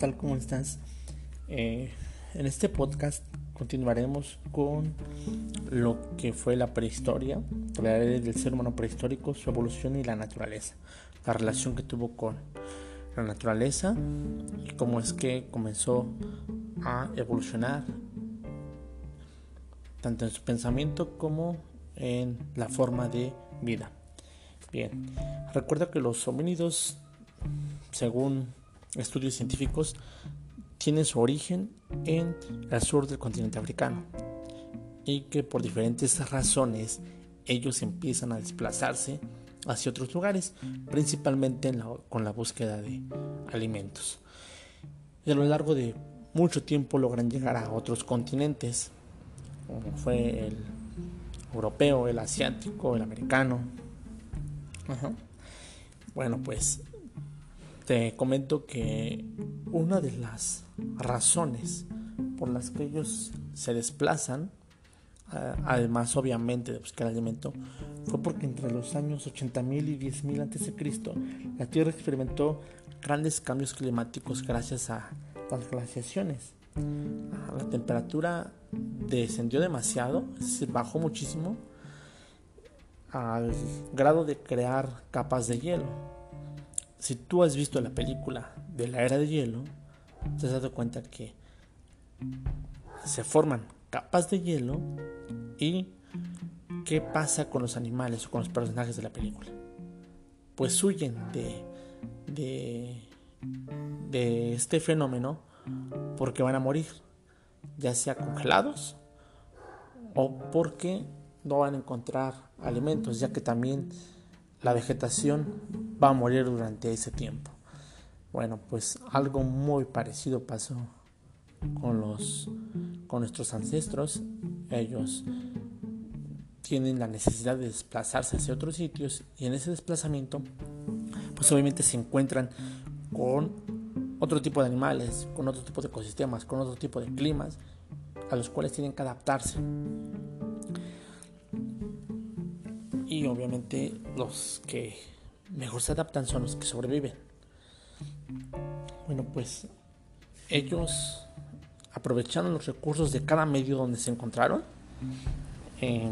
tal? ¿Cómo estás? Eh, en este podcast continuaremos con lo que fue la prehistoria, la edad del ser humano prehistórico, su evolución y la naturaleza, la relación que tuvo con la naturaleza y cómo es que comenzó a evolucionar tanto en su pensamiento como en la forma de vida. Bien, recuerda que los homínidos, según estudios científicos, tienen su origen en el sur del continente africano y que por diferentes razones ellos empiezan a desplazarse hacia otros lugares, principalmente con la búsqueda de alimentos. Y a lo largo de mucho tiempo logran llegar a otros continentes, como fue el europeo, el asiático, el americano, bueno, pues te comento que una de las razones por las que ellos se desplazan, además obviamente de buscar alimento, fue porque entre los años 80.000 y 10.000 a.C., la Tierra experimentó grandes cambios climáticos gracias a las glaciaciones. La temperatura descendió demasiado, es decir, bajó muchísimo al grado de crear capas de hielo. Si tú has visto la película de la era de hielo, te has dado cuenta que se forman capas de hielo y qué pasa con los animales o con los personajes de la película. Pues huyen de, de, de este fenómeno porque van a morir, ya sea congelados o porque no van a encontrar alimentos, ya que también la vegetación va a morir durante ese tiempo. Bueno, pues algo muy parecido pasó con los con nuestros ancestros. Ellos tienen la necesidad de desplazarse hacia otros sitios y en ese desplazamiento pues obviamente se encuentran con otro tipo de animales, con otro tipo de ecosistemas, con otro tipo de climas a los cuales tienen que adaptarse. Y obviamente los que mejor se adaptan son los que sobreviven. Bueno, pues ellos aprovecharon los recursos de cada medio donde se encontraron. Eh,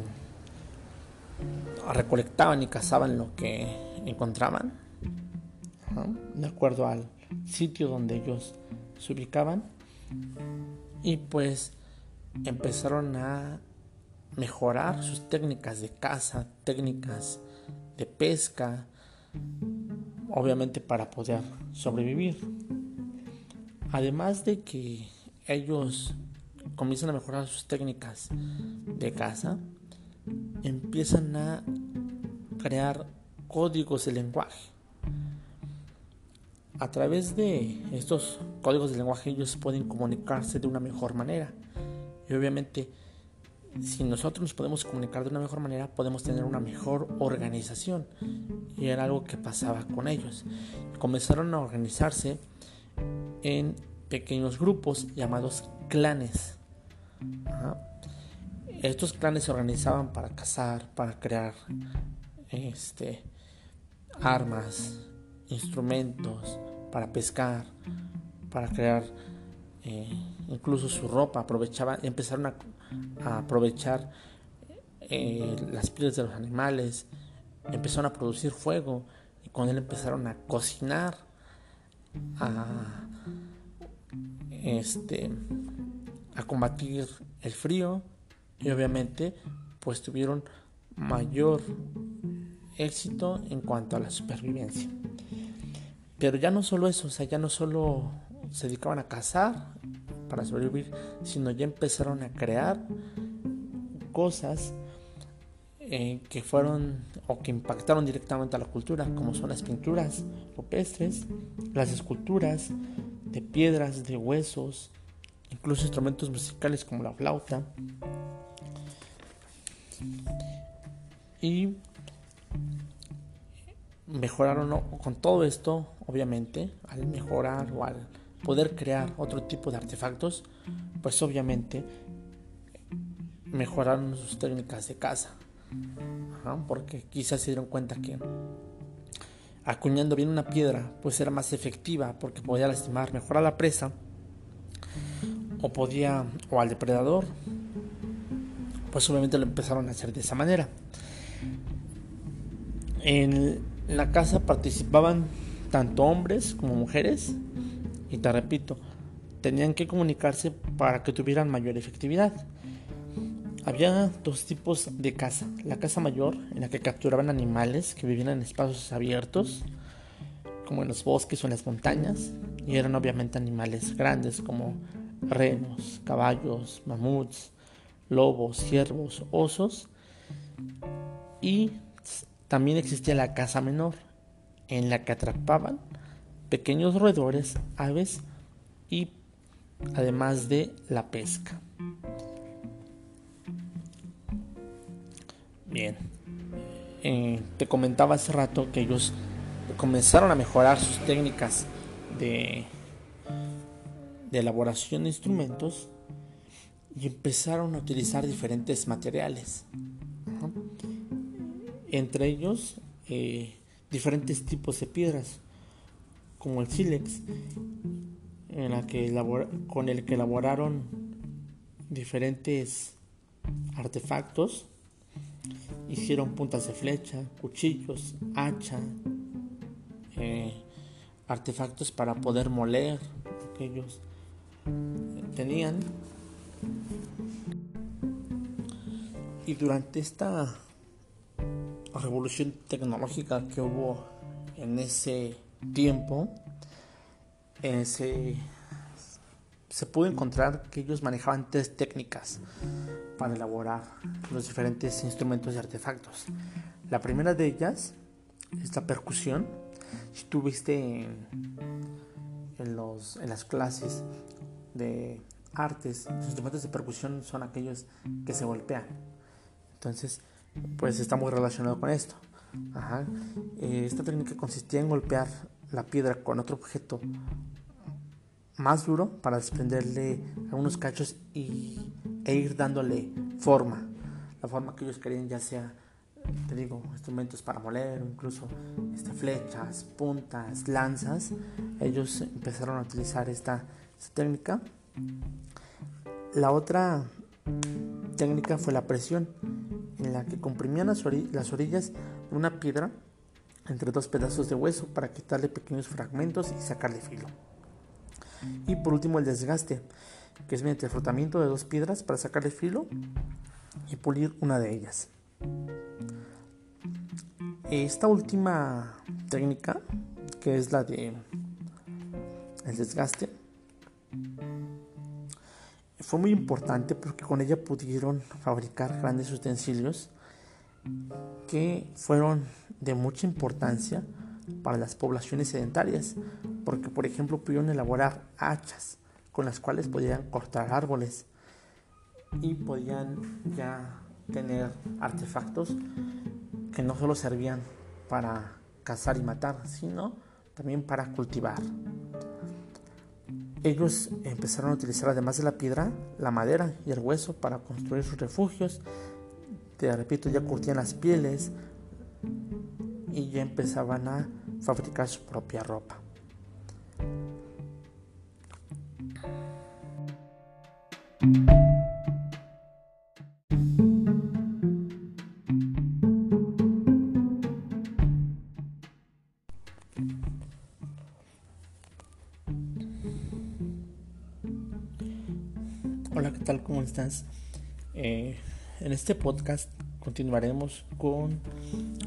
recolectaban y cazaban lo que encontraban. De acuerdo al sitio donde ellos se ubicaban. Y pues empezaron a mejorar sus técnicas de caza, técnicas de pesca, obviamente para poder sobrevivir. Además de que ellos comienzan a mejorar sus técnicas de caza, empiezan a crear códigos de lenguaje. A través de estos códigos de lenguaje ellos pueden comunicarse de una mejor manera. Y obviamente si nosotros nos podemos comunicar de una mejor manera, podemos tener una mejor organización. Y era algo que pasaba con ellos. Comenzaron a organizarse en pequeños grupos llamados clanes. Estos clanes se organizaban para cazar, para crear este, armas, instrumentos, para pescar, para crear eh, incluso su ropa. Aprovechaban, empezaron a aprovechar eh, las pieles de los animales, empezaron a producir fuego y con él empezaron a cocinar, a, este, a combatir el frío y obviamente pues tuvieron mayor éxito en cuanto a la supervivencia. Pero ya no solo eso, o sea, ya no solo se dedicaban a cazar para sobrevivir, sino ya empezaron a crear cosas eh, que fueron o que impactaron directamente a la cultura, como son las pinturas rupestres, las esculturas de piedras, de huesos, incluso instrumentos musicales como la flauta. Y mejoraron con todo esto, obviamente, al mejorar o al poder crear otro tipo de artefactos, pues obviamente mejoraron sus técnicas de caza. porque quizás se dieron cuenta que acuñando bien una piedra, pues era más efectiva porque podía lastimar mejor a la presa o podía o al depredador. Pues obviamente lo empezaron a hacer de esa manera. En la casa participaban tanto hombres como mujeres y te repito, tenían que comunicarse para que tuvieran mayor efectividad. Había dos tipos de caza. La caza mayor, en la que capturaban animales que vivían en espacios abiertos, como en los bosques o en las montañas, y eran obviamente animales grandes como renos, caballos, mamuts, lobos, ciervos, osos. Y también existía la caza menor, en la que atrapaban pequeños roedores, aves y además de la pesca. Bien, eh, te comentaba hace rato que ellos comenzaron a mejorar sus técnicas de, elaboración de instrumentos y empezaron a utilizar diferentes materiales. Entre ellos, eh, diferentes tipos de piedras, como el sílex, en la que con el que elaboraron diferentes artefactos hicieron puntas de flecha, cuchillos, hacha, eh, artefactos para poder moler que ellos tenían. Y durante esta revolución tecnológica que hubo en ese tiempo, se, se pudo encontrar que ellos manejaban tres técnicas para elaborar los diferentes instrumentos y artefactos. La primera de ellas es la percusión. Si tú viste en, los, en las clases de artes, los instrumentos de percusión son aquellos que se golpean. Entonces, pues está muy relacionado con esto. Eh, esta técnica consistía en golpear la piedra con otro objeto más duro para desprenderle algunos cachos y, e ir dándole forma. La forma que ellos querían, ya sea, te digo, instrumentos para moler, incluso este, flechas, puntas, lanzas. Ellos empezaron a utilizar esta, técnica. La otra técnica fue la presión, en la que comprimían las, las orillas una piedra entre dos pedazos de hueso para quitarle pequeños fragmentos y sacarle filo. Y por último el desgaste, que es mediante el frotamiento de dos piedras para sacarle filo y pulir una de ellas. Esta última técnica, que es la de el desgaste, fue muy importante porque con ella pudieron fabricar grandes utensilios que fueron de mucha importancia para las poblaciones sedentarias, porque por ejemplo pudieron elaborar hachas con las cuales podían cortar árboles y podían ya tener artefactos que no solo servían para cazar y matar, sino también para cultivar. Ellos empezaron a utilizar además de la piedra, la madera y el hueso para construir sus refugios. Te repito, ya curtían las pieles y ya empezaban a fabricar su propia ropa. Hola, ¿qué tal? ¿Cómo estás? Eh, en este podcast continuaremos con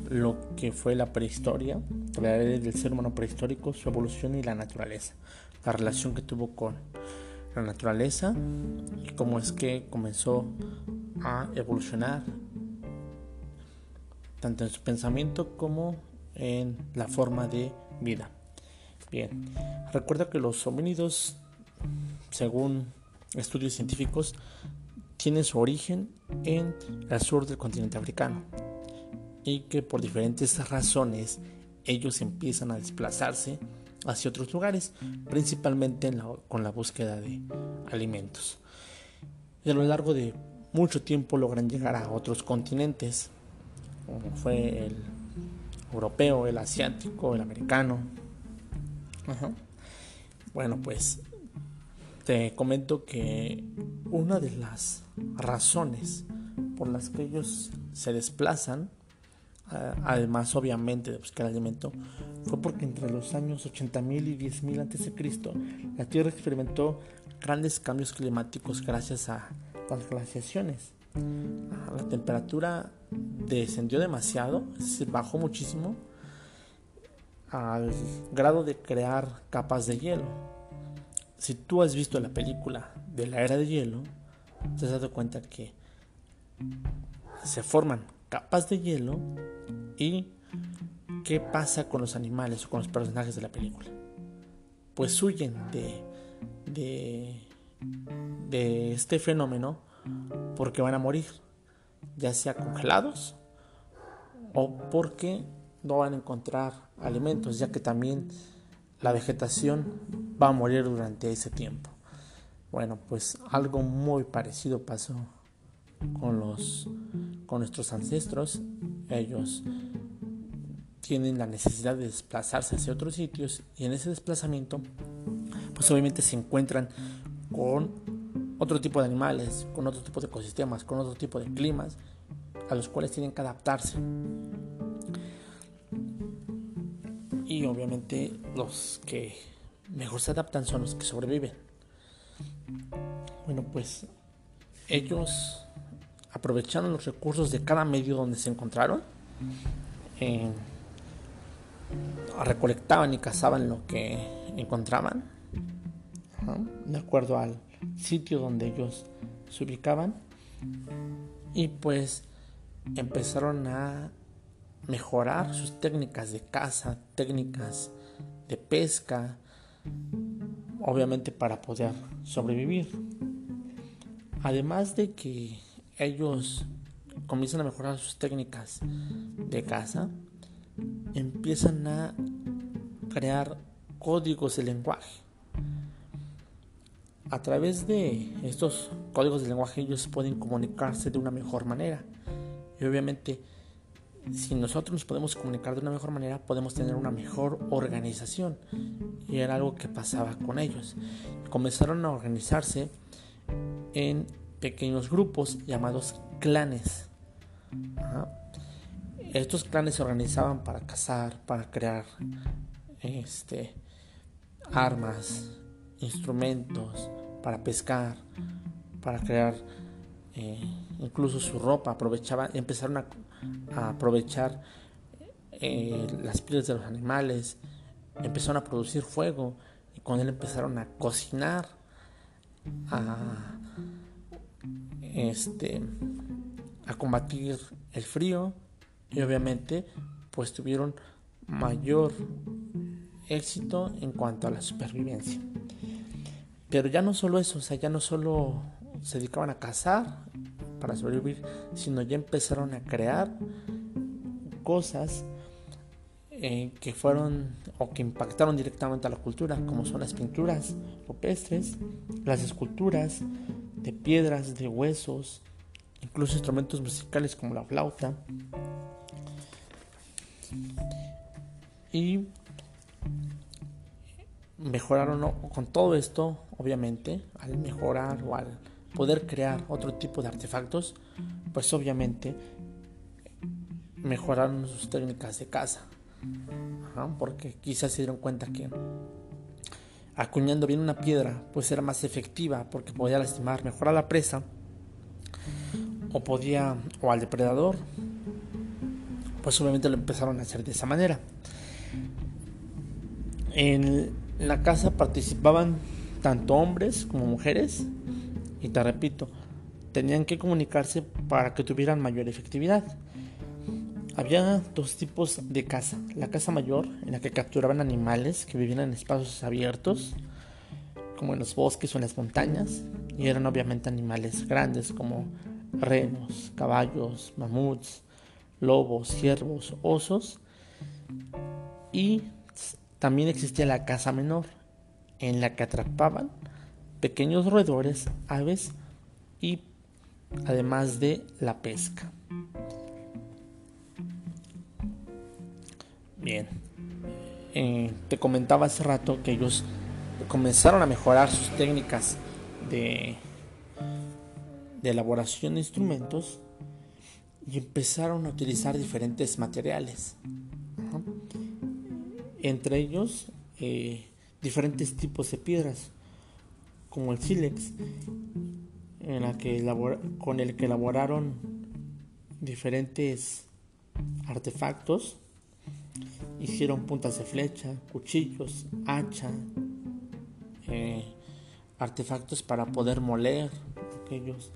lo que fue la prehistoria, edad del ser humano prehistórico, su evolución y la naturaleza, la relación que tuvo con la naturaleza y cómo es que comenzó a evolucionar tanto en su pensamiento como en la forma de vida. Bien, recuerda que los homínidos, según estudios científicos, tienen su origen en el sur del continente africano y que por diferentes razones ellos empiezan a desplazarse hacia otros lugares, principalmente con la búsqueda de alimentos. Y a lo largo de mucho tiempo logran llegar a otros continentes, como fue el europeo, el asiático, el americano. Bueno, pues te comento que una de las razones por las que ellos se desplazan, además obviamente de buscar alimento, fue porque entre los años 80.000 y 10.000 a.C., la Tierra experimentó grandes cambios climáticos gracias a las glaciaciones. La temperatura descendió demasiado, se bajó muchísimo al grado de crear capas de hielo. Si tú has visto la película de la era de hielo, te has dado cuenta que se forman capas de hielo y qué pasa con los animales o con los personajes de la película. Pues huyen de, de, de este fenómeno porque van a morir, ya sea congelados o porque no van a encontrar alimentos, ya que también la vegetación va a morir durante ese tiempo. Bueno, pues algo muy parecido pasó con los con nuestros ancestros. Ellos tienen la necesidad de desplazarse hacia otros sitios y en ese desplazamiento pues obviamente se encuentran con otro tipo de animales, con otro tipo de ecosistemas, con otro tipo de climas a los cuales tienen que adaptarse. Y obviamente los que mejor se adaptan son los que sobreviven. Bueno, pues ellos aprovecharon los recursos de cada medio donde se encontraron. Eh, recolectaban y cazaban lo que encontraban, de acuerdo al sitio donde ellos se ubicaban. Y pues empezaron a mejorar sus técnicas de caza, técnicas de pesca, obviamente para poder sobrevivir. Además de que ellos comienzan a mejorar sus técnicas de caza, empiezan a crear códigos de lenguaje. A través de estos códigos de lenguaje ellos pueden comunicarse de una mejor manera. Y obviamente si nosotros nos podemos comunicar de una mejor manera, podemos tener una mejor organización. Y era algo que pasaba con ellos. Comenzaron a organizarse en pequeños grupos llamados clanes. Estos clanes se organizaban para cazar, para crear este, armas, instrumentos, para pescar, para crear eh, incluso su ropa. Aprovechaban, empezaron a a aprovechar eh, las pieles de los animales, empezaron a producir fuego y con él empezaron a cocinar, a, este, a combatir el frío y obviamente pues tuvieron mayor éxito en cuanto a la supervivencia. Pero ya no solo eso, o sea, ya no solo se dedicaban a cazar para sobrevivir, sino ya empezaron a crear cosas eh, que fueron o que impactaron directamente a la cultura, como son las pinturas rupestres, las esculturas de piedras, de huesos, incluso instrumentos musicales como la flauta. Y mejoraron con todo esto, obviamente, al mejorar o al poder crear otro tipo de artefactos, pues obviamente mejoraron sus técnicas de caza. porque quizás se dieron cuenta que acuñando bien una piedra pues era más efectiva porque podía lastimar mejor a la presa o podía o al depredador pues obviamente lo empezaron a hacer de esa manera en la caza participaban tanto hombres como mujeres y te repito, tenían que comunicarse para que tuvieran mayor efectividad. Había dos tipos de caza. La caza mayor, en la que capturaban animales que vivían en espacios abiertos, como en los bosques o en las montañas, y eran obviamente animales grandes como renos, caballos, mamuts, lobos, ciervos, osos. Y también existía la caza menor, en la que atrapaban pequeños roedores, aves y además de la pesca. Bien, eh, te comentaba hace rato que ellos comenzaron a mejorar sus técnicas de, elaboración de instrumentos y empezaron a utilizar diferentes materiales. Entre ellos, eh, diferentes tipos de piedras, como el sílex, con el que elaboraron diferentes artefactos. Hicieron puntas de flecha, cuchillos, hacha, eh, artefactos para poder moler que ellos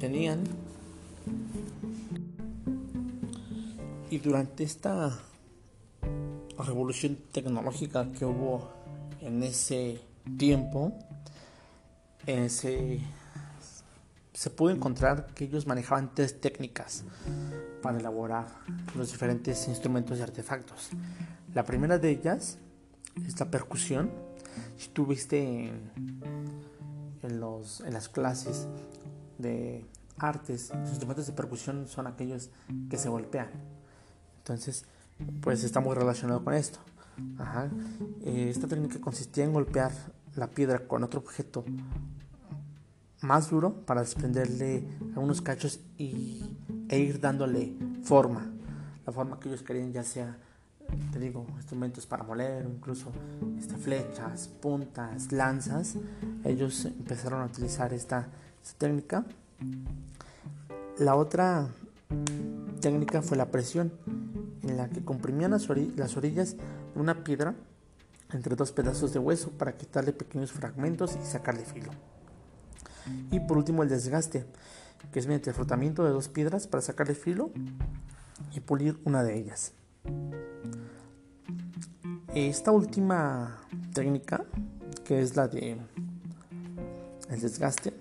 tenían. Y durante esta revolución tecnológica que hubo en ese tiempo, se, se pudo encontrar que ellos manejaban tres técnicas para elaborar los diferentes instrumentos y artefactos. La primera de ellas es la percusión. Si tú viste en, en, los, en las clases de artes, los instrumentos de percusión son aquellos que se golpean. Entonces, pues está muy relacionado con esto. Eh, esta técnica consistía en golpear la piedra con otro objeto más duro para desprenderle algunos cachos y, e ir dándole forma. La forma que ellos querían, ya sea, te digo, instrumentos para moler, incluso este, flechas, puntas, lanzas. Ellos empezaron a utilizar esta, esta técnica. La otra técnica fue la presión en la que comprimían las, orillas de una piedra entre dos pedazos de hueso para quitarle pequeños fragmentos y sacarle filo. Y por último el desgaste, que es mediante el frotamiento de dos piedras para sacarle filo y pulir una de ellas. Esta última técnica, que es la de el desgaste,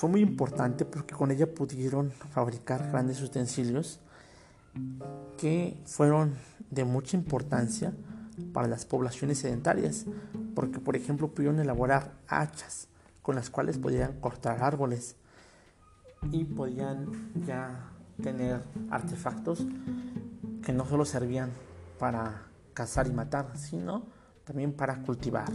fue muy importante porque con ella pudieron fabricar grandes utensilios que fueron de mucha importancia para las poblaciones sedentarias, porque por ejemplo pudieron elaborar hachas con las cuales podían cortar árboles y podían ya tener artefactos que no solo servían para cazar y matar, sino también para cultivar.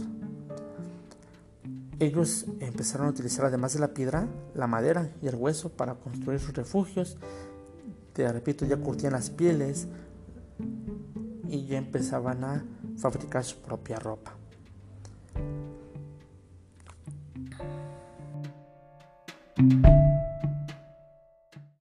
Ellos empezaron a utilizar además de la piedra, la madera y el hueso para construir sus refugios. Te repito, ya curtían las pieles y ya empezaban a fabricar su propia ropa.